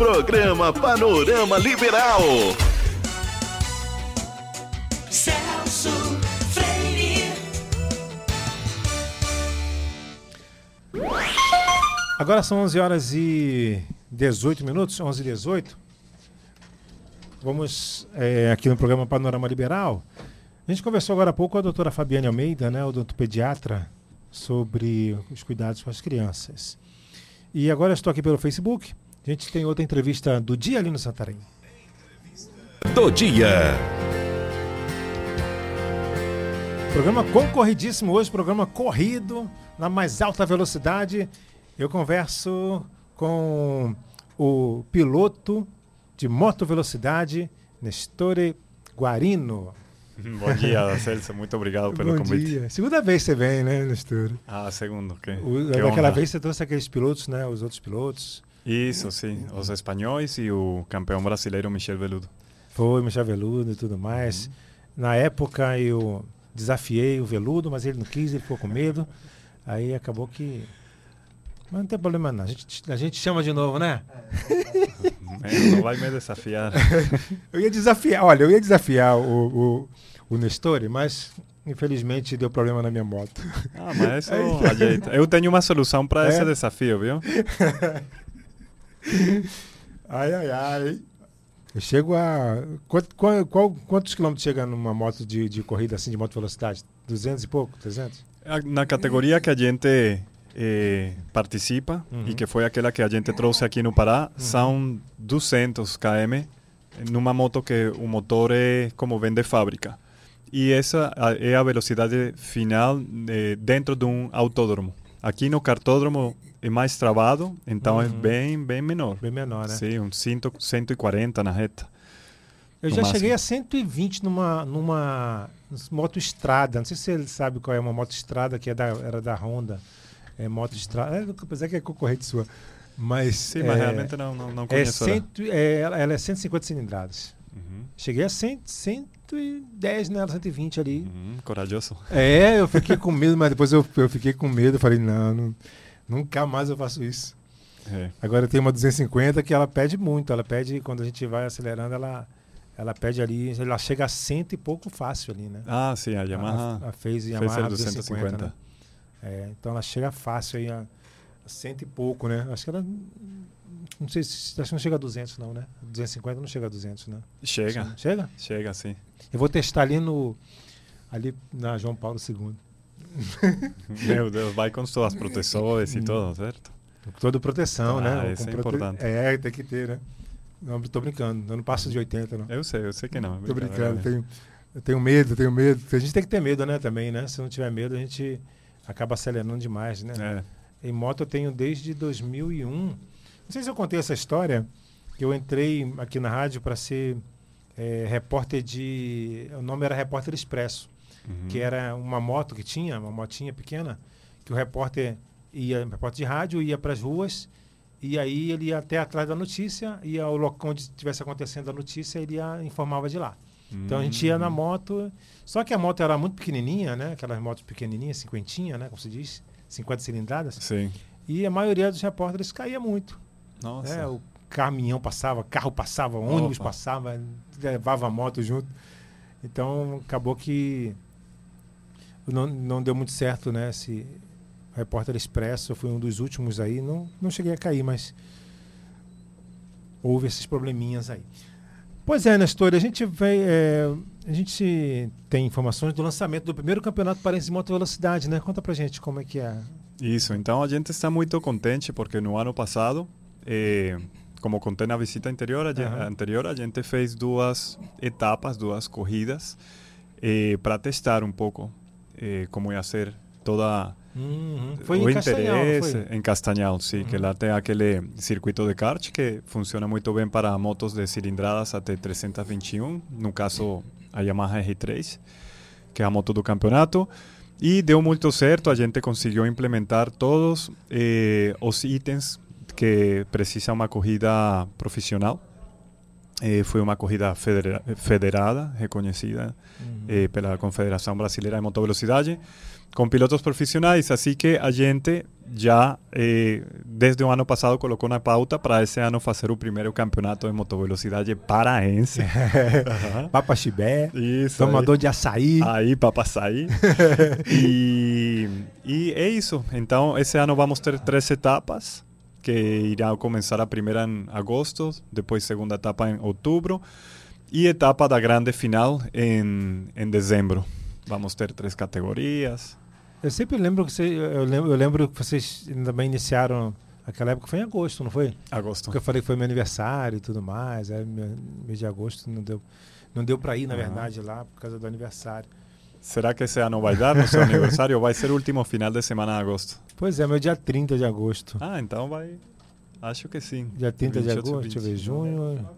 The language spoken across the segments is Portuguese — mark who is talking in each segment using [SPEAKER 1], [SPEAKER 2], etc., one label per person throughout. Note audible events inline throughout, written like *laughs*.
[SPEAKER 1] Programa Panorama Liberal.
[SPEAKER 2] Celso Freire.
[SPEAKER 3] Agora são 11 horas e 18 minutos, 11 e 18. Vamos é, aqui no programa Panorama Liberal. A gente conversou agora há pouco com a doutora Fabiane Almeida, né, o doutor pediatra, sobre os cuidados com as crianças. E agora estou aqui pelo Facebook. A gente tem outra entrevista do dia ali no Santarém.
[SPEAKER 1] Do dia.
[SPEAKER 3] Programa concorridíssimo hoje, programa corrido, na mais alta velocidade. Eu converso com o piloto de moto velocidade, Nestore Guarino. *laughs*
[SPEAKER 4] Bom dia, Celso. Muito obrigado pelo
[SPEAKER 3] Bom
[SPEAKER 4] convite.
[SPEAKER 3] dia. Segunda vez você vem, né, Nestore?
[SPEAKER 4] Ah, segundo. Que,
[SPEAKER 3] O-
[SPEAKER 4] que
[SPEAKER 3] Daquela
[SPEAKER 4] honra.
[SPEAKER 3] vez você trouxe aqueles pilotos, né? Os outros pilotos.
[SPEAKER 4] Isso, sim. Os espanhóis e o campeão brasileiro Michel Veludo.
[SPEAKER 3] Foi, Michel Veludo e tudo mais.
[SPEAKER 4] Uhum.
[SPEAKER 3] Na época eu desafiei o Veludo, mas ele não quis, ele ficou com medo. Aí acabou que. Mas não tem problema não. A gente, a gente chama de novo, né?
[SPEAKER 4] Não vai me desafiar. *laughs*
[SPEAKER 3] Eu ia desafiar, olha, eu ia desafiar o, o, o Nestor, mas infelizmente deu problema na minha moto.
[SPEAKER 4] Ah, mas isso *laughs* ajeita. Eu tenho uma solução para
[SPEAKER 3] É?
[SPEAKER 4] esse desafio, viu? *laughs* *laughs*
[SPEAKER 3] Ai, ai, ai. Eu chego a. Quanto, qual, qual- quantos quilômetros chega numa moto de, de corrida assim, de moto velocidade? 200 e pouco? 300?
[SPEAKER 4] A- Na categoria que a gente eh, participa
[SPEAKER 3] Uhum.
[SPEAKER 4] e que foi aquela que a gente trouxe aqui no Pará, são 200 km numa moto que o motor é como vem de fábrica. E essa é a velocidade final eh, dentro de um autódromo. Aqui no cartódromo é mais travado, então é
[SPEAKER 3] Uhum.
[SPEAKER 4] bem, bem menor.
[SPEAKER 3] Bem menor, né?
[SPEAKER 4] Sim, uns 100 140 na reta.
[SPEAKER 3] Eu já
[SPEAKER 4] máximo.
[SPEAKER 3] cheguei a 120 numa, numa moto estrada. Não sei se ele sabe qual é uma moto estrada que é da, era da Honda. É moto estrada. É, apesar que é concorrente sua. Mas.
[SPEAKER 4] Sim,
[SPEAKER 3] é,
[SPEAKER 4] mas realmente não, não, não
[SPEAKER 3] é
[SPEAKER 4] conheço. ela.
[SPEAKER 3] cento, é, ela é 150 cilindradas.
[SPEAKER 4] Uhum,
[SPEAKER 3] Cheguei a 100, 110 nela, 120 ali.
[SPEAKER 4] uhum, corajoso.
[SPEAKER 3] É, eu fiquei *laughs* com medo, mas depois eu, eu fiquei com medo. Falei, não, não, nunca mais eu faço isso.
[SPEAKER 4] É.
[SPEAKER 3] Agora tem uma 250 que ela pede muito. Ela pede, quando a gente vai acelerando, ela, ela pede ali, ela chega a cento e pouco fácil ali, né?
[SPEAKER 4] Ah, sim, a Yamaha
[SPEAKER 3] A, a
[SPEAKER 4] fez
[SPEAKER 3] Yamaha
[SPEAKER 4] a
[SPEAKER 3] 250.
[SPEAKER 4] 250.
[SPEAKER 3] né? É, então ela chega fácil aí a, a cento e pouco, né? Acho que ela. Não sei se. Acho que não chega a 200, não, né? 250 não chega a 200, né?
[SPEAKER 4] Chega,
[SPEAKER 3] Chega?
[SPEAKER 4] chega, sim.
[SPEAKER 3] Eu vou testar ali no. Ali na João Paulo II.
[SPEAKER 4] Meu Deus, vai com suas proteções e tudo, certo?
[SPEAKER 3] Toda proteção,
[SPEAKER 4] Ah,
[SPEAKER 3] né?
[SPEAKER 4] isso é importante.
[SPEAKER 3] É, tem que ter, né? Não, tô brincando. Eu não passo de 80, não.
[SPEAKER 4] Eu sei, eu sei que não. é
[SPEAKER 3] Tô brincando.
[SPEAKER 4] mesmo.
[SPEAKER 3] Tenho, eu tenho medo, tenho medo. A gente tem que ter medo, né? Também, né? Se não tiver medo, a gente acaba acelerando demais, né?
[SPEAKER 4] É.
[SPEAKER 3] Em moto eu tenho desde 2001. Não sei se eu contei essa história, que eu entrei aqui na rádio para ser é, repórter de... O nome era Repórter Expresso,
[SPEAKER 4] Uhum.
[SPEAKER 3] que era uma moto que tinha, uma motinha pequena, que o repórter ia, repórter de rádio, ia para as ruas, e aí ele ia até atrás da notícia, ia ao local onde estivesse acontecendo a notícia, ele ia, informava de lá. Então a gente ia na
[SPEAKER 4] Hum.
[SPEAKER 3] moto, só que a moto era muito pequenininha, né? Aquelas motos pequenininhas, cinquentinha, né? Como se diz, 50 cilindradas.
[SPEAKER 4] Sim.
[SPEAKER 3] E a maioria dos repórteres caía muito.
[SPEAKER 4] Nossa.
[SPEAKER 3] Né? O caminhão passava, carro passava, ônibus
[SPEAKER 4] Opa.
[SPEAKER 3] passava, levava a moto junto. Então acabou que não, não deu muito certo, né? Esse repórter expresso, eu fui um dos últimos aí. Não, não cheguei a cair, mas houve esses probleminhas aí. Pois é, Nestor, a gente vai. é, a gente tem informações do lançamento do primeiro campeonato paraense de moto velocidade, né? Conta pra gente como é que é.
[SPEAKER 4] Isso, então a gente está muito contente porque no ano passado, eh, como contei na visita anterior, a, gen-
[SPEAKER 3] Aham.
[SPEAKER 4] anterior, a gente fez duas etapas, duas corridas para testar um pouco eh, como ia ser toda
[SPEAKER 3] Uhum. Foi
[SPEAKER 4] o
[SPEAKER 3] em
[SPEAKER 4] interesse em Castanhal, sim, que lá tem aquele circuito de kart que funciona muito bem para motos de cilindradas até 321, no caso a Yamaha R3, que é a moto do campeonato. E deu muito certo, a gente conseguiu implementar todos eh, os itens que precisa uma corrida profissional. Eh, foi uma corrida federa- federada, reconhecida
[SPEAKER 3] Uhum.
[SPEAKER 4] eh, pela Confederação Brasileira de Motovelocidade, com pilotos profissionais. Assim que a gente já, eh, desde o ano passado colocou na pauta para esse ano fazer o primeiro campeonato de motovelocidade paraense. *laughs* Aham.
[SPEAKER 3] Papa Chibé,
[SPEAKER 4] Isso.
[SPEAKER 3] tomador de açaí.
[SPEAKER 4] Aí para passar aí. e, *laughs* e é isso. Então, esse ano vamos ter três etapas, que irá começar a primeira em agosto, depois segunda etapa em outubro e etapa da grande final em, em dezembro. Vamos ter três categorias.
[SPEAKER 3] Eu sempre lembro que você, eu lembro, eu lembro que vocês também iniciaram aquela época foi em agosto, não foi?
[SPEAKER 4] Agosto.
[SPEAKER 3] Porque eu falei que foi meu aniversário e tudo mais, meu- mês de agosto não deu não deu para ir, na verdade, lá por causa do aniversário.
[SPEAKER 4] Será que esse ano vai dar no seu *laughs* aniversário ou vai ser o último final de semana de agosto?
[SPEAKER 3] Pois é, meu dia 30 de agosto.
[SPEAKER 4] Ah, então vai. Acho que sim.
[SPEAKER 3] Dia 30 de
[SPEAKER 4] 28,
[SPEAKER 3] agosto, deixa eu ver,
[SPEAKER 4] 20.
[SPEAKER 3] junho.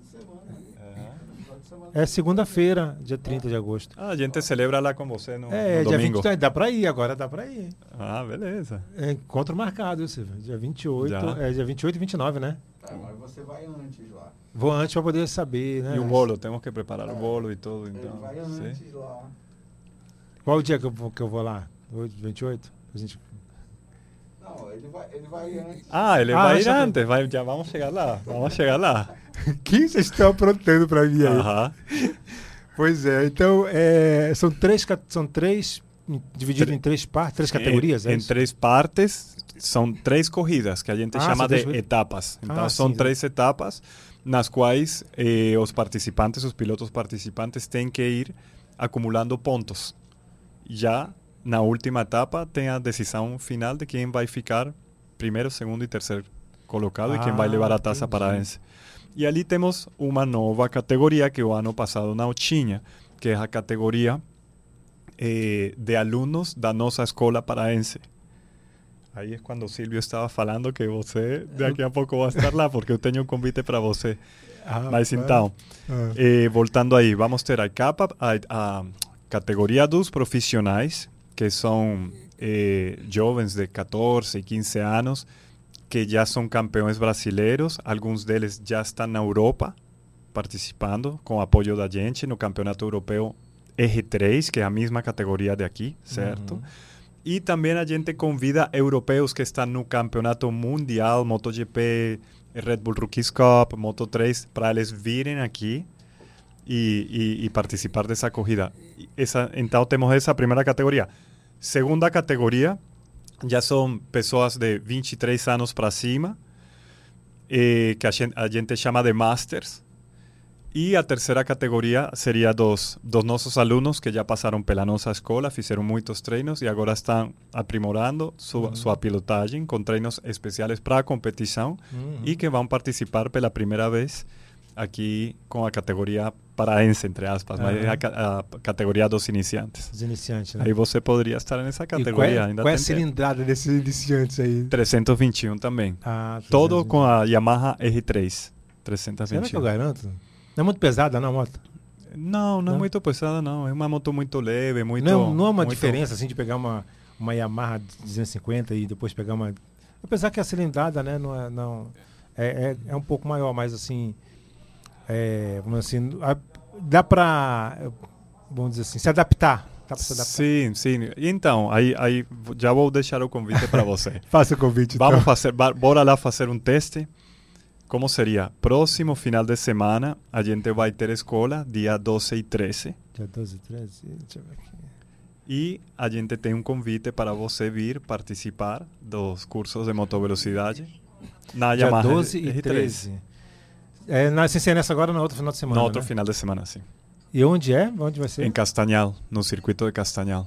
[SPEAKER 3] É segunda-feira, dia 30 de agosto.
[SPEAKER 4] Ah, a gente celebra lá com você no,
[SPEAKER 3] é,
[SPEAKER 4] no
[SPEAKER 3] dia
[SPEAKER 4] domingo.
[SPEAKER 3] 20, dá pra ir, agora dá pra ir.
[SPEAKER 4] Ah, beleza.
[SPEAKER 3] É, encontro marcado, Silvio. Dia 28,
[SPEAKER 4] Já?
[SPEAKER 3] é dia 28 e 29, né?
[SPEAKER 5] Tá, mas você vai antes lá.
[SPEAKER 3] Vou antes pra poder saber, né?
[SPEAKER 4] E o bolo, temos que preparar o bolo e tudo,
[SPEAKER 5] Ele
[SPEAKER 4] então.
[SPEAKER 5] vai
[SPEAKER 4] sim.
[SPEAKER 5] antes lá.
[SPEAKER 3] Qual o dia que eu vou, que eu vou lá? Hoje, 28? A gente...
[SPEAKER 5] Não, ele vai, ele vai antes.
[SPEAKER 4] Ah, ele
[SPEAKER 3] Ah,
[SPEAKER 4] vai ir antes, vai, já vamos chegar lá, vamos chegar lá. *laughs*
[SPEAKER 3] que vocês estão aprontando pra mim aí?
[SPEAKER 4] Aham. *laughs*
[SPEAKER 3] Pois é, então é, são três, são três dividido
[SPEAKER 4] Tre-
[SPEAKER 3] em três partes, três categorias,
[SPEAKER 4] em,
[SPEAKER 3] é
[SPEAKER 4] em
[SPEAKER 3] isso?
[SPEAKER 4] três partes, são três corridas que a gente
[SPEAKER 3] Ah,
[SPEAKER 4] chama de
[SPEAKER 3] três
[SPEAKER 4] etapas. Então
[SPEAKER 3] Ah,
[SPEAKER 4] são
[SPEAKER 3] sim,
[SPEAKER 4] três etapas nas quais eh, os participantes, os pilotos participantes têm que ir acumulando pontos. Já na última etapa tem a decisão final de quem vai ficar primeiro, segundo e terceiro colocado e quem vai
[SPEAKER 3] Ah,
[SPEAKER 4] levar a taça paraense. E ali temos uma nova categoria que o ano passado não tinha, que é a categoria eh, de alunos da nossa escola paraense. Aí é quando o Silvio estava falando que você daqui a pouco vai estar lá, porque eu tenho um convite para você.
[SPEAKER 3] Ah,
[SPEAKER 4] Mas então,
[SPEAKER 3] Ah.
[SPEAKER 4] eh, voltando aí, vamos ter a capa, a, a categoria dos profissionais, que são eh, jovens de 14 e 15 anos, que já são campeões brasileiros, alguns deles já estão na Europa participando com apoio da gente no Campeonato Europeu R3, que é a mesma categoria de aqui, certo?
[SPEAKER 3] Uhum.
[SPEAKER 4] E também a gente convida europeus que estão no Campeonato Mundial, MotoGP, Red Bull Rookies Cup, Moto3, para eles virem aqui e participar dessa corrida. E Essa, então temos essa primeira categoria. Segunda categoria, já são pessoas de 23 anos para cima, eh, que a gente, a gente chama de Masters. E a terceira categoria seria dos, dos nossos alunos que já passaram pela nossa escola, fizeram muitos treinos e agora estão aprimorando sua, sua pilotagem com treinos especiais para a competição
[SPEAKER 3] Uhum.
[SPEAKER 4] e que vão participar pela primeira vez aqui com a categoria paraense, entre aspas, mas é a, a categoria dos iniciantes.
[SPEAKER 3] Os iniciantes, né?
[SPEAKER 4] Aí você poderia estar nessa
[SPEAKER 3] E qual
[SPEAKER 4] categoria.
[SPEAKER 3] é,
[SPEAKER 4] ainda
[SPEAKER 3] qual é a cilindrada desses iniciantes aí?
[SPEAKER 4] 321 também.
[SPEAKER 3] Ah,
[SPEAKER 4] Todo
[SPEAKER 3] 320.
[SPEAKER 4] com a Yamaha R3.
[SPEAKER 3] Será
[SPEAKER 4] 321.
[SPEAKER 3] que eu garanto? Não é muito pesada, não, a moto?
[SPEAKER 4] Não, não,
[SPEAKER 3] Não?
[SPEAKER 4] é muito pesada, não. É uma moto muito leve, muito.
[SPEAKER 3] não, não é uma
[SPEAKER 4] muito-
[SPEAKER 3] diferença, assim, de pegar uma, uma Yamaha 250 e depois pegar uma... Apesar que a cilindrada, né, não é... Não, é, é, é um pouco maior, mas assim... É, vamos assim, dá pra, vamos dizer assim, se adaptar. Dá pra se adaptar.
[SPEAKER 4] Sim, sim. E Então, aí, aí já vou deixar o convite para você. *laughs*
[SPEAKER 3] Faça o convite,
[SPEAKER 4] Vamos
[SPEAKER 3] então.
[SPEAKER 4] fazer, bora lá fazer um teste. Como seria? Próximo final de semana, a gente vai ter escola, dia 12 e 13.
[SPEAKER 3] Dia 12, 13, deixa eu ver aqui.
[SPEAKER 4] E a gente tem um convite para você vir participar dos cursos de motovelocidade na
[SPEAKER 3] Dia
[SPEAKER 4] Yamaha
[SPEAKER 3] 12 e
[SPEAKER 4] R3.
[SPEAKER 3] 13. É, na, sem ser nessa agora, no outro final de semana,
[SPEAKER 4] No outro
[SPEAKER 3] né?
[SPEAKER 4] final de semana, sim.
[SPEAKER 3] E onde é? Onde vai ser?
[SPEAKER 4] Em Castanhal, no circuito de Castanhal.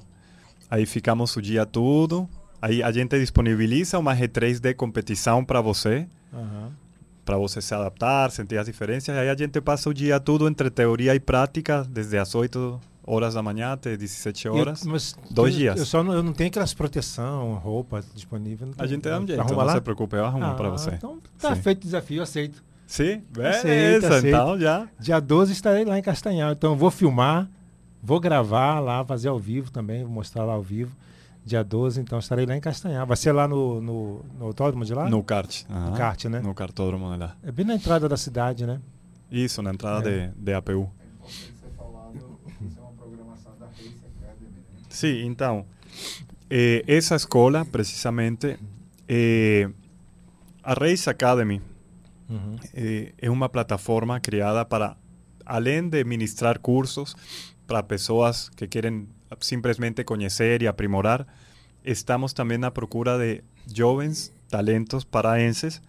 [SPEAKER 4] Aí ficamos o dia todo. Aí a gente disponibiliza uma R3 de competição para você,
[SPEAKER 3] Aham.
[SPEAKER 4] para você se adaptar, sentir as diferenças. Aí a gente passa o dia todo entre teoria e prática, desde as 8 horas da manhã até 17 horas.
[SPEAKER 3] Eu- mas
[SPEAKER 4] dois
[SPEAKER 3] eu-
[SPEAKER 4] dias.
[SPEAKER 3] Eu só não, eu não tenho aquelas proteção, roupa disponível.
[SPEAKER 4] A gente dá um jeito, não
[SPEAKER 3] lá?
[SPEAKER 4] se preocupe, eu arrumo para
[SPEAKER 3] Ah,
[SPEAKER 4] você.
[SPEAKER 3] Então tá
[SPEAKER 4] Sim.
[SPEAKER 3] feito o desafio, aceito.
[SPEAKER 4] Sim, beleza,
[SPEAKER 3] aceito.
[SPEAKER 4] então já.
[SPEAKER 3] Dia 12 estarei lá em Castanhal. Então eu vou filmar, vou gravar lá, fazer ao vivo também, vou mostrar lá ao vivo. Dia 12, então estarei lá em Castanhal. Vai ser lá no, no, no autódromo de lá?
[SPEAKER 4] No kart. aham.
[SPEAKER 3] kart, né?
[SPEAKER 4] No cartódromo de lá.
[SPEAKER 3] É bem na entrada da cidade, né?
[SPEAKER 4] Isso, na entrada
[SPEAKER 3] É.
[SPEAKER 4] de, de APU.
[SPEAKER 5] Você falando, isso uma programação da Race Academy?
[SPEAKER 4] Sim, então, eh, essa escola, precisamente, eh, A Race Academy
[SPEAKER 3] Uhum.
[SPEAKER 4] eh, é uma plataforma criada para, além de ministrar cursos para pessoas que querem simplesmente conhecer e aprimorar, estamos também na procura de jovens talentos paraenses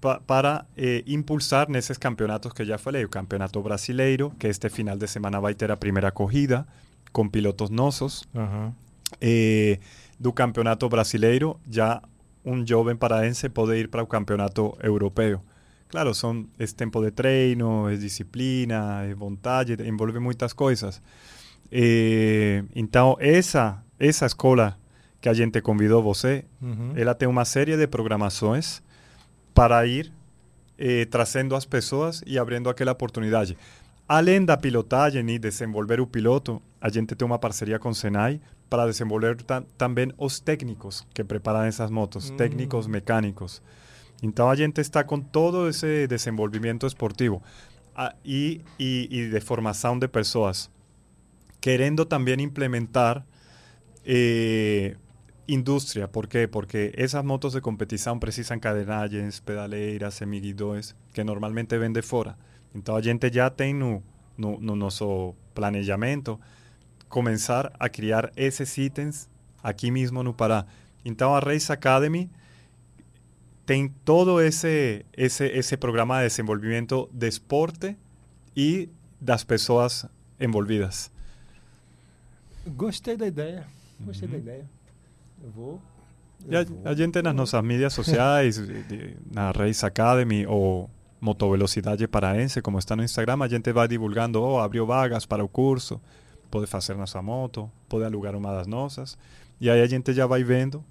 [SPEAKER 4] pa- para eh, impulsar nesses campeonatos que já falei. O Campeonato Brasileiro, que este final de semana vai ter a primeira corrida, com pilotos nossos.
[SPEAKER 3] Aham.
[SPEAKER 4] Eh, do Campeonato Brasileiro, já um jovem paraense pode ir para o Campeonato Europeu. Claro, são, é tempo de treino, é disciplina, é vontade, envolve muitas coisas. Eh, então, essa, essa escola que a gente convidou você,
[SPEAKER 3] Uhum.
[SPEAKER 4] ela tem uma série de programações para ir eh, trazendo as pessoas e abrindo aquela oportunidade. Além da pilotagem e desenvolver o piloto, a gente tem uma parceria com o Senai para desenvolver ta- também os técnicos que preparam essas motos,
[SPEAKER 3] Hum.
[SPEAKER 4] técnicos mecânicos. Então a gente está com todo esse desenvolvimento esportivo ah, e, e, e de formação de pessoas, querendo também implementar eh, indústria. ¿Por quê? Porque essas motos de competição precisam cadenagens, pedaleiras, semiguidões, que normalmente vêm de fora. Então a gente já tem no, no, no nosso planejamento começar a criar esses itens aqui mesmo no Pará. Então a Race Academy tem todo esse, esse, esse programa de desenvolvimento de esporte e das pessoas envolvidas.
[SPEAKER 3] Gostei da ideia. Gostei da
[SPEAKER 4] Uhum.
[SPEAKER 3] ideia. Eu vou.
[SPEAKER 4] E a,
[SPEAKER 3] eu
[SPEAKER 4] a gente nas nossas mídias sociais, na *laughs* Race Academy ou Motovelocidade Paraense, como está no Instagram, a gente vai divulgando, oh, abriu vagas para o curso, pode fazer nossa moto, pode alugar uma das nossas. E aí a gente já vai vendo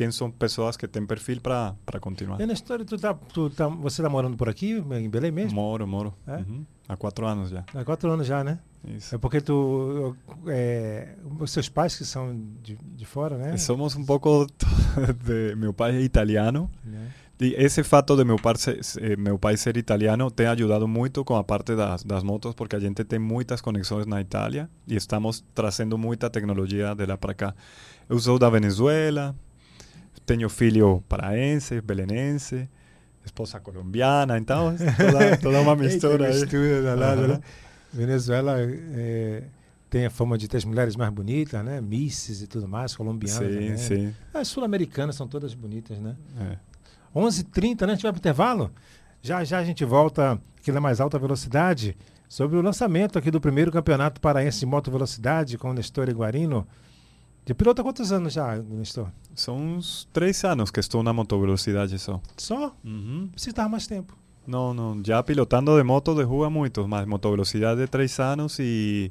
[SPEAKER 4] quem são pessoas que têm perfil para continuar.
[SPEAKER 3] E na história, tu tá, tu tá, você tá morando por aqui, em Belém mesmo?
[SPEAKER 4] Moro, moro.
[SPEAKER 3] É?
[SPEAKER 4] Uhum. Há quatro anos já.
[SPEAKER 3] Há quatro anos já, né?
[SPEAKER 4] Isso.
[SPEAKER 3] É porque tu. É, os seus pais que são de, de fora, né?
[SPEAKER 4] Somos um pouco *laughs* de meu pai é italiano
[SPEAKER 3] Né?
[SPEAKER 4] E esse fato de meu pai, ser, eh, meu pai ser italiano tem ajudado muito com a parte das, das motos, porque a gente tem muitas conexões na Itália e estamos trazendo muita tecnologia de lá para cá. Eu sou da Venezuela, tenho filho paraense, belenense, esposa colombiana, então é *laughs* toda, toda uma mistura
[SPEAKER 3] Eita,
[SPEAKER 4] aí.
[SPEAKER 3] mistura danada,
[SPEAKER 4] Aham.
[SPEAKER 3] né? Venezuela é, tem a fama de ter as mulheres mais bonitas, né? Misses e tudo mais, colombianas
[SPEAKER 4] Sim,
[SPEAKER 3] também.
[SPEAKER 4] sim.
[SPEAKER 3] As sul-americanas são todas bonitas, né?
[SPEAKER 4] É.
[SPEAKER 3] 11h30, né? A gente vai pro intervalo. Já já a gente volta aqui na mais alta velocidade sobre o lançamento aqui do primeiro campeonato paraense de moto velocidade com o Nestor Iguarino. De piloto há quantos anos já, Nestor?
[SPEAKER 4] São uns três anos que estou na motovelocidade só.
[SPEAKER 3] Só?
[SPEAKER 4] Uhum.
[SPEAKER 3] Precisa estar mais tempo.
[SPEAKER 4] Não, não, já pilotando de moto de rua muito, mas motovelocidade de três anos e,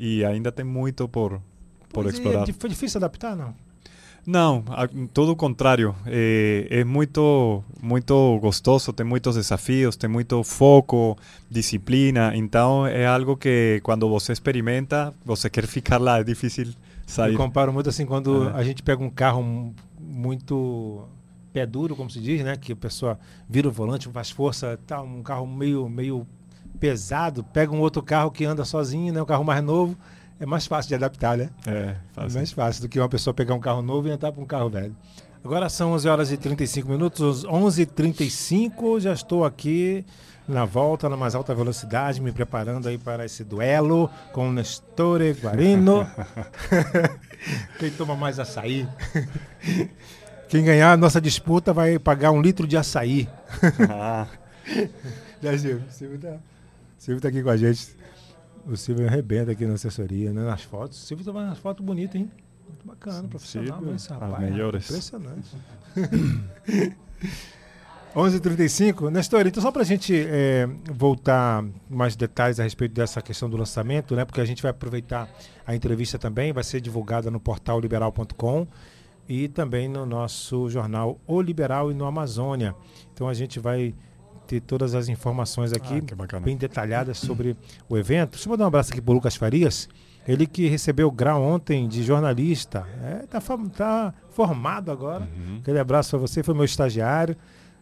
[SPEAKER 4] e ainda tem muito por, por
[SPEAKER 3] Pois é,
[SPEAKER 4] explorar.
[SPEAKER 3] di- foi difícil adaptar, não?
[SPEAKER 4] Não, a- todo o contrário. É, é muito, muito gostoso, tem muitos desafios, tem muito foco, disciplina. Então é algo que quando você experimenta, você quer ficar lá, é difícil sair.
[SPEAKER 3] Eu comparo muito assim quando
[SPEAKER 4] É.
[SPEAKER 3] a gente pega um carro mu- muito pé duro, como se diz, né? Que a pessoa vira o volante, faz força, tá, um carro meio, meio pesado, pega um outro carro que anda sozinho, né? Um carro mais novo, é mais fácil de adaptar, né?
[SPEAKER 4] É,
[SPEAKER 3] É
[SPEAKER 4] fácil.
[SPEAKER 3] mais fácil do que uma pessoa pegar um carro novo e entrar para um carro velho. Agora são 11 horas e 35 minutos, 11h35, já estou aqui na volta, na mais alta velocidade, me preparando aí para esse duelo com o Nestor Guarino. *laughs* Quem toma mais açaí? *laughs* Quem ganhar a nossa disputa vai pagar um litro de açaí. *laughs*
[SPEAKER 4] Ah,
[SPEAKER 3] Né, Silvio? O Silvio tá, Silvio tá aqui com a gente. O Silvio arrebenta aqui na assessoria, né? Nas fotos. O Silvio tá umas fotos bonitas, hein? Muito bacana, profissional.
[SPEAKER 4] Silvio,
[SPEAKER 3] esse
[SPEAKER 4] as
[SPEAKER 3] rapaz,
[SPEAKER 4] melhores.
[SPEAKER 3] Impressionante. *laughs* 11h35. Nestor, então só pra gente é, voltar mais detalhes a respeito dessa questão do lançamento, né? Porque a gente vai aproveitar a entrevista também, vai ser divulgada no portal liberal.com e também no nosso jornal O Liberal e no Amazônia. Então a gente vai ter todas as informações aqui
[SPEAKER 4] Ah,
[SPEAKER 3] bem detalhadas sobre o evento. Deixa eu mandar um abraço aqui pro Lucas Farias. Ele que recebeu o grau ontem de jornalista. É, tá, tá formado agora.
[SPEAKER 4] Uhum.
[SPEAKER 3] Aquele abraço para você, foi meu estagiário.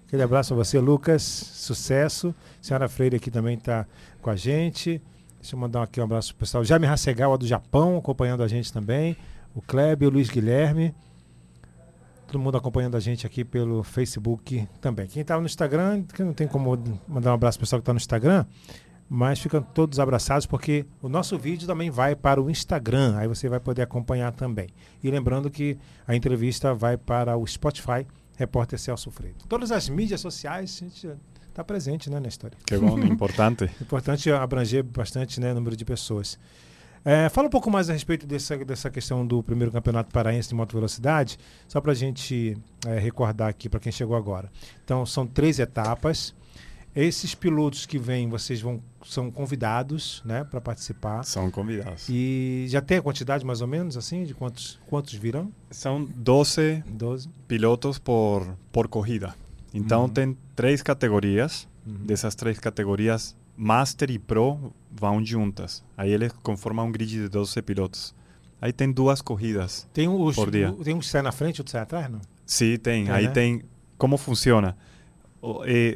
[SPEAKER 3] Aquele abraço a você, Lucas. Sucesso. senhora Freire aqui também está com a gente. Deixa eu mandar aqui um abraço pro pessoal. Jaime Hasegawa do Japão, acompanhando a gente também. O Kleber, o Luiz Guilherme. Todo mundo acompanhando a gente aqui pelo Facebook também. Quem está no Instagram, que não tem como mandar um abraço pro pessoal que está no Instagram, mas ficam todos abraçados porque o nosso vídeo também vai para o Instagram, aí você vai poder acompanhar também. E lembrando que a entrevista vai para o Spotify, repórter Celso Freire. Todas as mídias sociais, a gente está presente né, na história.
[SPEAKER 4] Que bom, importante. *laughs*
[SPEAKER 3] Importante abranger bastante né, número de pessoas. É, fala um pouco mais a respeito dessa, dessa questão do primeiro campeonato paraense de moto velocidade, só para a gente é, recordar aqui para quem chegou agora. Então, são três etapas. Esses pilotos que vêm, vocês vão são convidados, né, para participar.
[SPEAKER 4] São convidados.
[SPEAKER 3] E já tem a quantidade mais ou menos assim de quantos quantos virão?
[SPEAKER 4] São 12
[SPEAKER 3] 12.
[SPEAKER 4] pilotos por, por corrida. Então
[SPEAKER 3] Uhum.
[SPEAKER 4] tem três categorias. Dessas três categorias, Master e Pro vão juntas. Aí eles conformam um grid de 12 pilotos. Aí tem duas corridas.
[SPEAKER 3] Tem os
[SPEAKER 4] Por dia.
[SPEAKER 3] tem um que sai na frente e outro sai atrás, não?
[SPEAKER 4] Sim, tem.
[SPEAKER 3] Tem,
[SPEAKER 4] Aí
[SPEAKER 3] né?
[SPEAKER 4] tem. Como funciona?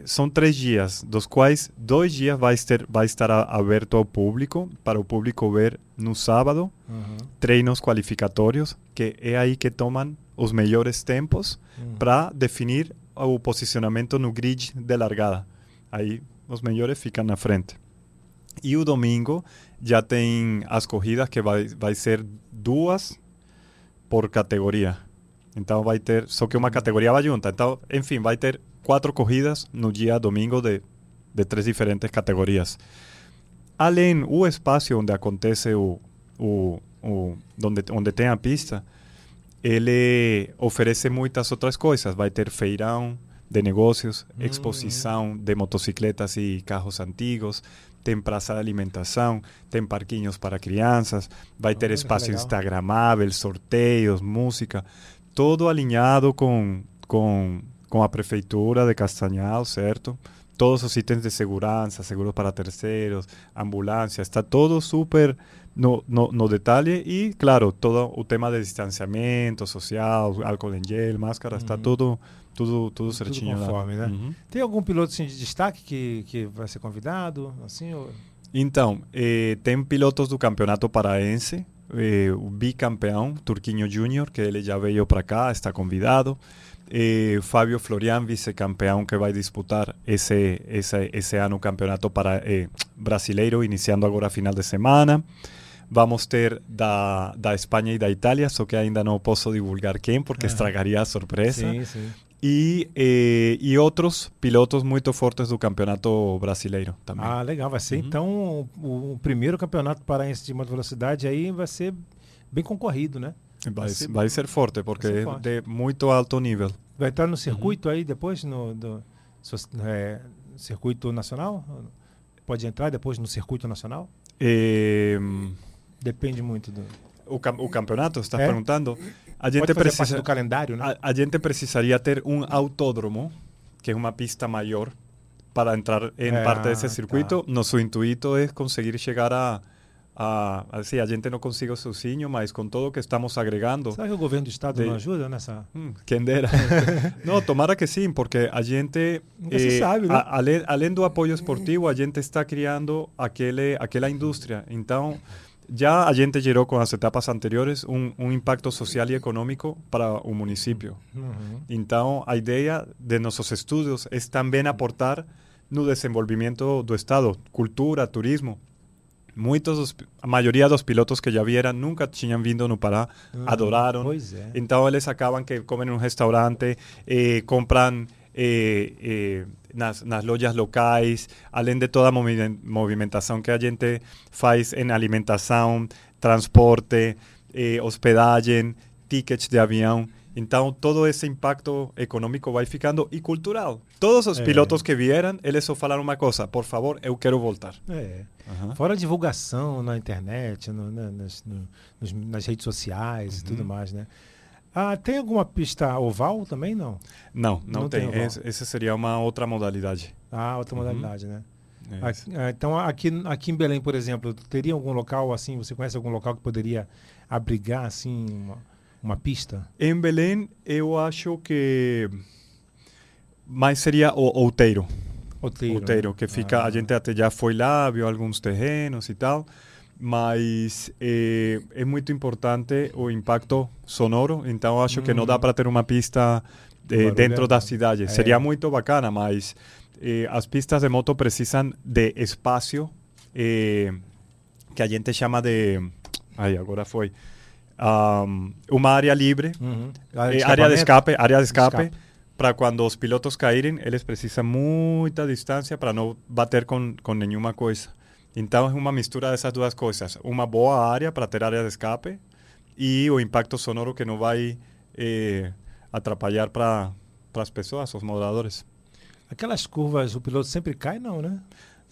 [SPEAKER 4] São três dias, dos quais dois dias vai, ter, vai estar aberto ao público, para o público ver no sábado,
[SPEAKER 3] Uhum.
[SPEAKER 4] treinos qualificatórios, que é aí que tomam os melhores tempos
[SPEAKER 3] Uhum.
[SPEAKER 4] para definir o posicionamento no grid de largada. Aí os melhores ficam na frente. E o domingo já tem as corridas que vai, vai ser duas por categoria. Então vai ter, só que uma categoria vai junta. Então, enfim, vai ter quatro corridas no dia domingo de, de três diferentes categorias. Além o espaço onde acontece o, o, o onde, onde tem a pista, ele oferece muitas outras coisas. Vai ter feirão de negócios,
[SPEAKER 3] Hum.
[SPEAKER 4] exposição de motocicletas e carros antigos, tem praça de alimentação, tem parquinhos para crianças, vai ter
[SPEAKER 3] que
[SPEAKER 4] espaço
[SPEAKER 3] legal.
[SPEAKER 4] instagramável, sorteios, música, todo alinhado com, com, com a prefeitura de Castanhal, certo? Todos os itens de segurança, seguros para terceiros, ambulância, está todo super no, no, no detalhe e, claro, todo o tema de distanciamento social, álcool em gel, máscara, está
[SPEAKER 3] Uhum.
[SPEAKER 4] tudo, tudo, tudo
[SPEAKER 3] Tudo
[SPEAKER 4] certinho lá.
[SPEAKER 3] conforme, né?
[SPEAKER 4] Uhum.
[SPEAKER 3] Tem algum piloto assim, de destaque que, que vai ser convidado? Assim, ou-
[SPEAKER 4] Então, eh, tem pilotos do campeonato paraense, eh, o bicampeão, Turquinho Júnior, que ele já veio para cá, está convidado. Eh, Fábio Florian, vicecampeão, que vai disputar esse, esse, esse ano o campeonato para, eh, brasileiro, iniciando agora a final de semana. Vamos ter da, da Espanha e da Itália, só que ainda não posso divulgar quem, porque
[SPEAKER 3] Aham.
[SPEAKER 4] estragaria a surpresa.
[SPEAKER 3] Sim, sim.
[SPEAKER 4] E, eh, e outros pilotos muito fortes do campeonato brasileiro também.
[SPEAKER 3] Ah, legal. Vai ser
[SPEAKER 4] Uhum.
[SPEAKER 3] então o, o primeiro campeonato paraense de moto velocidade aí vai ser bem concorrido, né?
[SPEAKER 4] Vai,
[SPEAKER 3] Vai ser-
[SPEAKER 4] vai ser forte, porque
[SPEAKER 3] ser
[SPEAKER 4] é
[SPEAKER 3] forte.
[SPEAKER 4] de muito alto nível.
[SPEAKER 3] Vai estar no
[SPEAKER 4] Uhum.
[SPEAKER 3] circuito aí depois no do, so- é, circuito nacional? Pode entrar depois no circuito nacional? Depende muito do.
[SPEAKER 4] o, cam- o campeonato, está
[SPEAKER 3] É.
[SPEAKER 4] perguntando? A gente, precisa,
[SPEAKER 3] do calendário, né?
[SPEAKER 4] a, a gente precisaria ter um autódromo, que é uma pista maior, para entrar em
[SPEAKER 3] É,
[SPEAKER 4] parte desse
[SPEAKER 3] tá.
[SPEAKER 4] circuito. Nosso intuito é conseguir chegar a, a... Assim, a gente não consegue sozinho, mas com todo o que estamos agregando...
[SPEAKER 3] Será que o governo do estado
[SPEAKER 4] de-
[SPEAKER 3] não ajuda nessa?
[SPEAKER 4] Hum, quem dera. *laughs* não, tomara que sim, porque a gente,
[SPEAKER 3] Nunca se sabe, né?
[SPEAKER 4] a- além, além do apoio esportivo, a gente está criando aquele, aquela indústria. Então, já a gente gerou com as etapas anteriores um, um impacto social e econômico para o município.
[SPEAKER 3] Uhum.
[SPEAKER 4] Então, a ideia de nossos estudos é também aportar no desenvolvimento do Estado, cultura, turismo. Muitos, dos- a maioria dos pilotos que já vieram nunca tinham vindo no Pará, adoraram.
[SPEAKER 3] Pois é.
[SPEAKER 4] Então eles acabam que comem em um restaurante, eh, compram eh, eh, nas, nas lojas locais, além de toda a movi- movimentação que a gente faz em alimentação, transporte, eh, hospedagem, tickets de avião. Então todo esse impacto econômico vai ficando e cultural. Todos os
[SPEAKER 3] É.
[SPEAKER 4] pilotos que vieram, eles só falaram uma coisa: por favor, eu quero voltar.
[SPEAKER 3] É.
[SPEAKER 4] Aham.
[SPEAKER 3] Fora a divulgação na internet, no- na- nas, no- nos- nas redes sociais e
[SPEAKER 4] Uhum.
[SPEAKER 3] tudo mais, né? Ah, tem alguma pista oval também, não?
[SPEAKER 4] Não, não,
[SPEAKER 3] Não
[SPEAKER 4] tem.
[SPEAKER 3] tem
[SPEAKER 4] essa seria uma outra modalidade.
[SPEAKER 3] Ah, outra
[SPEAKER 4] Uhum.
[SPEAKER 3] modalidade, né?
[SPEAKER 4] É
[SPEAKER 3] Ah, ah, então, aqui, aqui em Belém, por exemplo, teria algum local assim, você conhece algum local que poderia abrigar, assim, uma, uma pista?
[SPEAKER 4] Em Belém, eu acho que mais seria o Outeiro.
[SPEAKER 3] Outeiro.
[SPEAKER 4] Outeiro, que fica,
[SPEAKER 3] Ah.
[SPEAKER 4] a gente até já foi lá, viu alguns terrenos e tal. mas eh, é muito importante o impacto sonoro, então acho que não dá para ter uma pista
[SPEAKER 3] barulho
[SPEAKER 4] dentro
[SPEAKER 3] é-
[SPEAKER 4] da cidade.
[SPEAKER 3] é.
[SPEAKER 4] Seria muito bacana, mas eh, as pistas de moto precisam de espaço que a gente chama de... Ai, agora foi. Ahm, uma área livre
[SPEAKER 3] Uhum.
[SPEAKER 4] área de escape, área de escape,
[SPEAKER 3] Escape.
[SPEAKER 4] Para quando os pilotos caírem, eles precisam muita distância para não bater com, com nenhuma coisa. Então é uma mistura dessas duas coisas. Uma boa área para ter área de escape e o impacto sonoro que não vai eh, atrapalhar para as pessoas, os moderadores.
[SPEAKER 3] Aquelas curvas, o piloto sempre cai, não, né?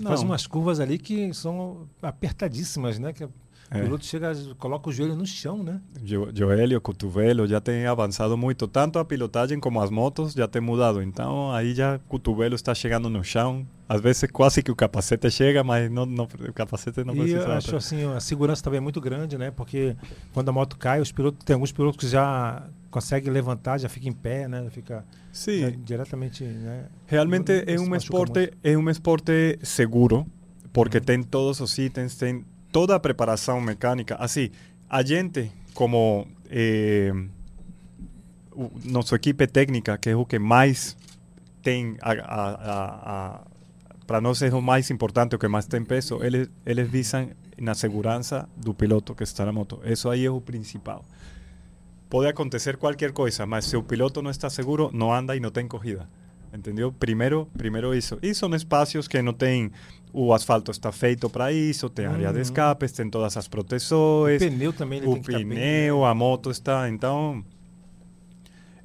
[SPEAKER 3] Faz
[SPEAKER 4] Não.
[SPEAKER 3] umas curvas ali que são apertadíssimas, né? Que o
[SPEAKER 4] É.
[SPEAKER 3] piloto chega, coloca o joelho no chão, né?
[SPEAKER 4] Jo- Joelho, cotovelo, já tem avançado muito. Tanto a pilotagem como as motos já tem mudado. Então aí já o cotovelo está chegando no chão. Às vezes quase que o capacete chega, mas não, não- o capacete não
[SPEAKER 3] e
[SPEAKER 4] precisa.
[SPEAKER 3] eu acho assim, a segurança também é muito grande, né? Porque quando a moto cai, os pilotos, tem alguns pilotos que já conseguem levantar, já fica em pé, né? Fica
[SPEAKER 4] Sim.
[SPEAKER 3] já diretamente, né?
[SPEAKER 4] Realmente é um esporte é um esporte seguro porque tem todos os itens, tem toda a preparação mecânica. Assim, a gente como eh, o, nossa equipe técnica, que é o que mais tem para nós é o mais importante, o que mais tem peso, eles, eles visam na segurança do piloto que está na moto. Isso aí é o principal. Pode acontecer qualquer coisa, mas se o piloto não está seguro, não anda e não tem corrida. Entendeu? Primeiro, primeiro isso. E são espaços que não tem o asfalto está feito para isso, tem área de
[SPEAKER 3] Uhum.
[SPEAKER 4] escapes, tem todas as
[SPEAKER 3] O
[SPEAKER 4] proteções,
[SPEAKER 3] pneu também
[SPEAKER 4] o
[SPEAKER 3] bem-
[SPEAKER 4] pneu, a moto está, então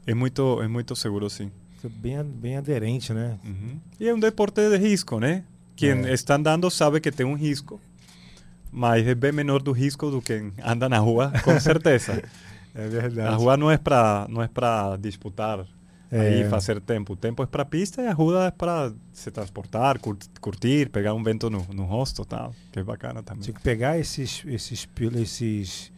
[SPEAKER 4] é muito é muito seguro sim.
[SPEAKER 3] bem, bem aderente, né?
[SPEAKER 4] Uhum. E é um deporte de risco, né? Quem
[SPEAKER 3] É.
[SPEAKER 4] está andando sabe que tem um risco, mas é bem menor do risco do que anda na rua, com certeza. *laughs*
[SPEAKER 3] É verdade.
[SPEAKER 4] A rua não é para não é para disputar
[SPEAKER 3] É.
[SPEAKER 4] e fazer tempo. O tempo é para pista e a rua é para se transportar, cur- curtir, pegar um vento no, no rosto, tal. Que é bacana também.
[SPEAKER 3] Tinha que pegar esses, esses, esses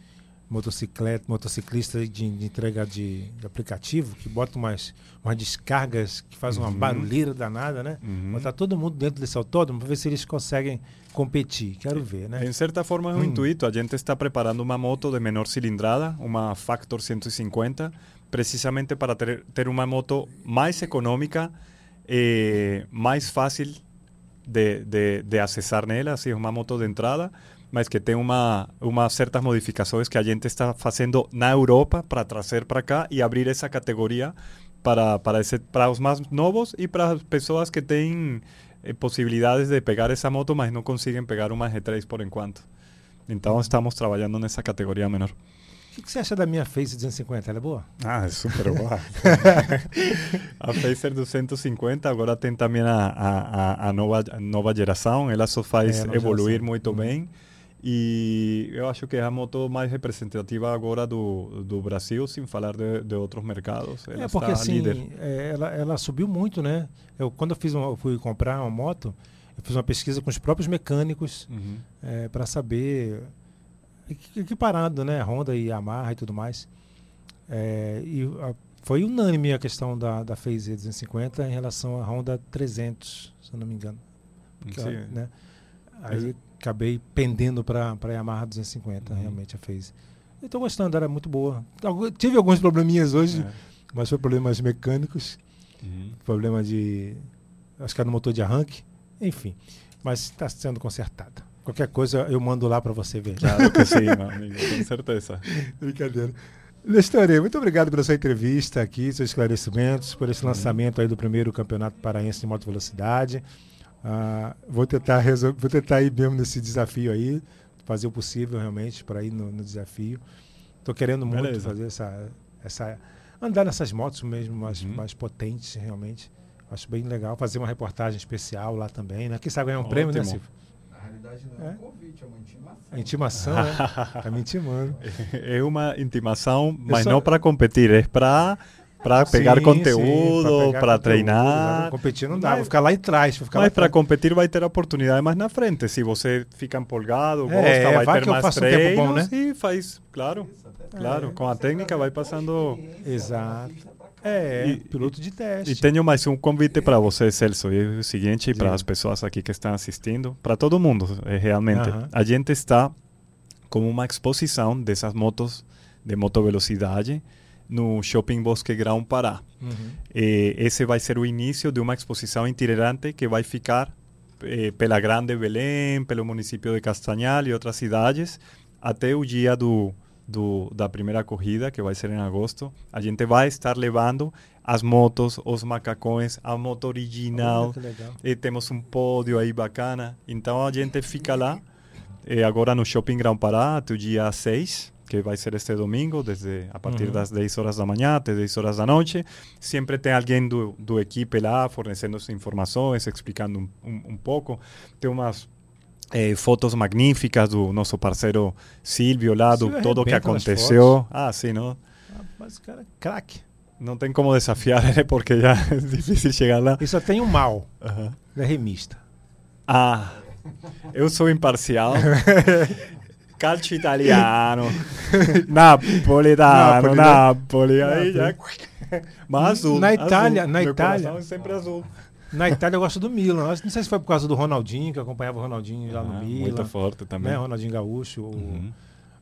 [SPEAKER 3] motocicleta, motociclistas de, de entrega de, de aplicativo, que botam umas, umas descargas que fazem uma
[SPEAKER 4] Uhum.
[SPEAKER 3] barulheira danada, né?
[SPEAKER 4] Uhum.
[SPEAKER 3] Botar todo mundo dentro desse autódromo para ver se eles conseguem competir. Quero ver, né?
[SPEAKER 4] Em certa forma é um
[SPEAKER 3] Hum.
[SPEAKER 4] intuito. A gente está preparando uma moto de menor cilindrada, uma Factor 150, precisamente para ter, ter uma moto mais econômica, eh, mais fácil de, de, de acessar nela, assim, uma moto de entrada, mas que tem uma, uma certas que a gente está fazendo na Europa para trazer para cá e abrir essa categoria para, para, esse, para os mais novos e para as pessoas que têm eh, possibilidades de pegar essa moto, mas não conseguem pegar uma G3 por enquanto. Então estamos trabalhando nessa categoria menor.
[SPEAKER 3] O que, você acha da minha Face 250? Ela é boa?
[SPEAKER 4] Ah, é super boa. *laughs* a Pacer 250 agora tem também a, a, a- nova, nova geração, ela só faz
[SPEAKER 3] É,
[SPEAKER 4] evoluir
[SPEAKER 3] geração.
[SPEAKER 4] muito
[SPEAKER 3] Uhum.
[SPEAKER 4] bem. E eu acho que é a moto mais representativa agora do, do Brasil, sem falar de, de outros mercados. Ela
[SPEAKER 3] é porque assim,
[SPEAKER 4] líder.
[SPEAKER 3] é, ela, ela subiu muito, né? Eu, quando eu, fiz uma- eu fui comprar uma moto, eu fiz uma pesquisa com os próprios mecânicos
[SPEAKER 4] Uhum.
[SPEAKER 3] para saber equiparando, né, Honda e Yamaha e tudo mais. É, e a- foi unânime a questão da da Phase 250 em relação à Honda 300, se eu não me engano. Que,
[SPEAKER 4] Sim.
[SPEAKER 3] né? Aí acabei pendendo para a Yamaha 250,
[SPEAKER 4] Uhum.
[SPEAKER 3] realmente a Phase. Eu tô gostando, era muito boa. Algu- Tive alguns probleminhas hoje,
[SPEAKER 4] É.
[SPEAKER 3] mas foi problemas mecânicos,
[SPEAKER 4] Uhum.
[SPEAKER 3] problema de acho que era no motor de arranque, enfim. Mas está sendo consertada. Qualquer coisa eu mando lá para você ver.
[SPEAKER 4] Claro que sim, meu amigo, com certeza. *laughs*
[SPEAKER 3] Brincadeira. Nestorê, muito obrigado pela sua entrevista aqui, seus esclarecimentos, por esse lançamento aí do primeiro campeonato paraense de moto velocidade. Ah, vou tentar resol- vou tentar ir mesmo nesse desafio aí, fazer o possível realmente para ir no, no desafio. Estou querendo muito
[SPEAKER 4] Beleza.
[SPEAKER 3] fazer essa, essa andar nessas motos mesmo mais,
[SPEAKER 4] Uhum.
[SPEAKER 3] mais potentes realmente. Acho bem legal fazer uma reportagem especial lá também, né? Quem sabe ganhar um prêmio, né,
[SPEAKER 4] Ótimo.
[SPEAKER 3] Silvio?
[SPEAKER 5] Realidade não é,
[SPEAKER 3] É?
[SPEAKER 5] um convite, é uma intimação.
[SPEAKER 3] A intimação, né? *laughs* Tá me intimando.
[SPEAKER 4] É uma intimação, mas
[SPEAKER 3] só-
[SPEAKER 4] não para competir, é para para pegar
[SPEAKER 3] Sim,
[SPEAKER 4] conteúdo, para treinar.
[SPEAKER 3] Competir não dá,
[SPEAKER 4] Mas-
[SPEAKER 3] vou ficar lá atrás. Vou ficar
[SPEAKER 4] Mas para competir vai ter oportunidade mais na frente. Se você fica empolgado,
[SPEAKER 3] É,
[SPEAKER 4] gosta, vai,
[SPEAKER 3] vai
[SPEAKER 4] ter
[SPEAKER 3] que eu
[SPEAKER 4] mais
[SPEAKER 3] faço um tempo
[SPEAKER 4] treinos
[SPEAKER 3] bom, né?
[SPEAKER 4] e faz, claro, claro, com a técnica vai passando.
[SPEAKER 3] Exato. É,
[SPEAKER 4] E-
[SPEAKER 3] piloto de teste.
[SPEAKER 4] E tenho mais um convite para você, Celso. E o seguinte, para as pessoas aqui que estão assistindo, para todo mundo, é, realmente. A gente está como uma exposição dessas motos de motovelocidade no Shopping Bosque Grão Pará. Eh, esse vai ser o início de uma exposição itinerante que vai ficar eh, pela Grande Belém, pelo município de Castanhal e outras cidades, até o dia do, do, da primeira corrida, que vai ser em agosto. A gente vai estar levando as motos, os macacões, a moto original.
[SPEAKER 3] Legal.
[SPEAKER 4] E temos um pódio aí bacana. Então a gente fica lá, eh, agora no Shopping Grão Pará, até o dia 6, que vai ser este domingo, desde a partir
[SPEAKER 3] Uhum.
[SPEAKER 4] das 10 horas da manhã até 10 horas da noite. Sempre tem alguém do, do equipe lá fornecendo informações, explicando um, um, um pouco. Tem umas eh, fotos magníficas do nosso parceiro Silvio lá, do tudo o que aconteceu. Ah, sim, não?
[SPEAKER 3] Ah, Mas, cara, craque.
[SPEAKER 4] Não tem como desafiar *laughs* ele porque já é *laughs* difícil chegar lá.
[SPEAKER 3] E só tem um mal. Ele é remista.
[SPEAKER 4] Ah, eu sou imparcial. *laughs* Calcio italiano. Napoletano,
[SPEAKER 3] Napoli?
[SPEAKER 4] Napoli. Aí já... Mas azul.
[SPEAKER 3] Na Itália-
[SPEAKER 4] azul.
[SPEAKER 3] na Itália-
[SPEAKER 4] é sempre azul.
[SPEAKER 3] Na Itália eu gosto do Milan. Não sei se foi por causa do Ronaldinho, que eu acompanhava o Ronaldinho lá no
[SPEAKER 4] Ah,
[SPEAKER 3] Milan.
[SPEAKER 4] muito forte também.
[SPEAKER 3] Né? Ronaldinho Gaúcho. o-
[SPEAKER 4] Uhum.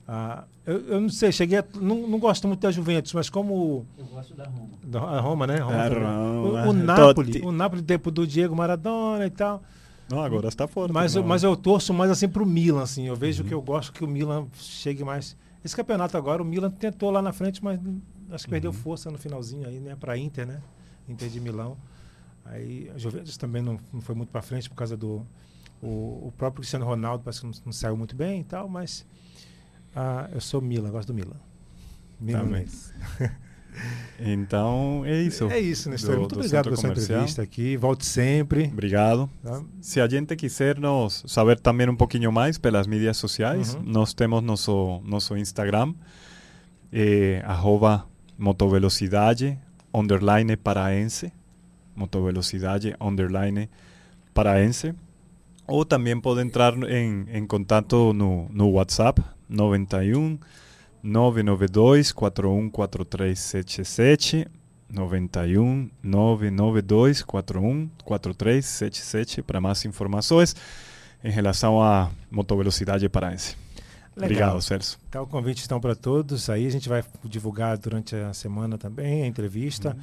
[SPEAKER 3] ah, eu, eu não sei, cheguei a, não, não gosto muito da Juventus, mas como.
[SPEAKER 5] Eu gosto da Roma.
[SPEAKER 3] Da a Roma, né? Roma
[SPEAKER 4] A. Roma,
[SPEAKER 3] o, o Napoli,
[SPEAKER 4] Totti.
[SPEAKER 3] o Napoli tempo do Diego Maradona e tal.
[SPEAKER 4] Não, agora está forte.
[SPEAKER 3] Mas, eu, mas eu torço mais assim pro Milan, assim. Eu vejo
[SPEAKER 4] Uhum.
[SPEAKER 3] que eu gosto que o Milan chegue mais. Esse campeonato agora, o Milan tentou lá na frente, mas acho que perdeu
[SPEAKER 4] Uhum.
[SPEAKER 3] força no finalzinho aí, né? Pra Inter, né? Inter de Milão. Aí a Juventus também não, não foi muito pra frente por causa do. O, o próprio Cristiano Ronaldo parece que não, não saiu muito bem e tal, mas. ah, eu sou Milan, gosto do Milan. Milan
[SPEAKER 4] Também. *laughs* Então é isso.
[SPEAKER 3] É isso, Nestor.
[SPEAKER 4] Do-
[SPEAKER 3] Muito
[SPEAKER 4] do
[SPEAKER 3] obrigado pela sua entrevista aqui. Volte sempre.
[SPEAKER 4] Obrigado.
[SPEAKER 3] tá?
[SPEAKER 4] Se a gente quiser nos saber também um pouquinho mais pelas mídias sociais,
[SPEAKER 3] Uhum.
[SPEAKER 4] nós temos nosso nosso Instagram, eh, arroba motovelocidade, underline paraense, motovelocidade, underline paraense. Ou também pode entrar em, em contato no, no WhatsApp, 91 992 414377 91 992 41 4377 para mais informações em relação à motovelocidade paraense.
[SPEAKER 3] Legal.
[SPEAKER 4] Obrigado, Celso.
[SPEAKER 3] Então, o convite estão para todos. Aí a gente vai divulgar durante a semana também a entrevista.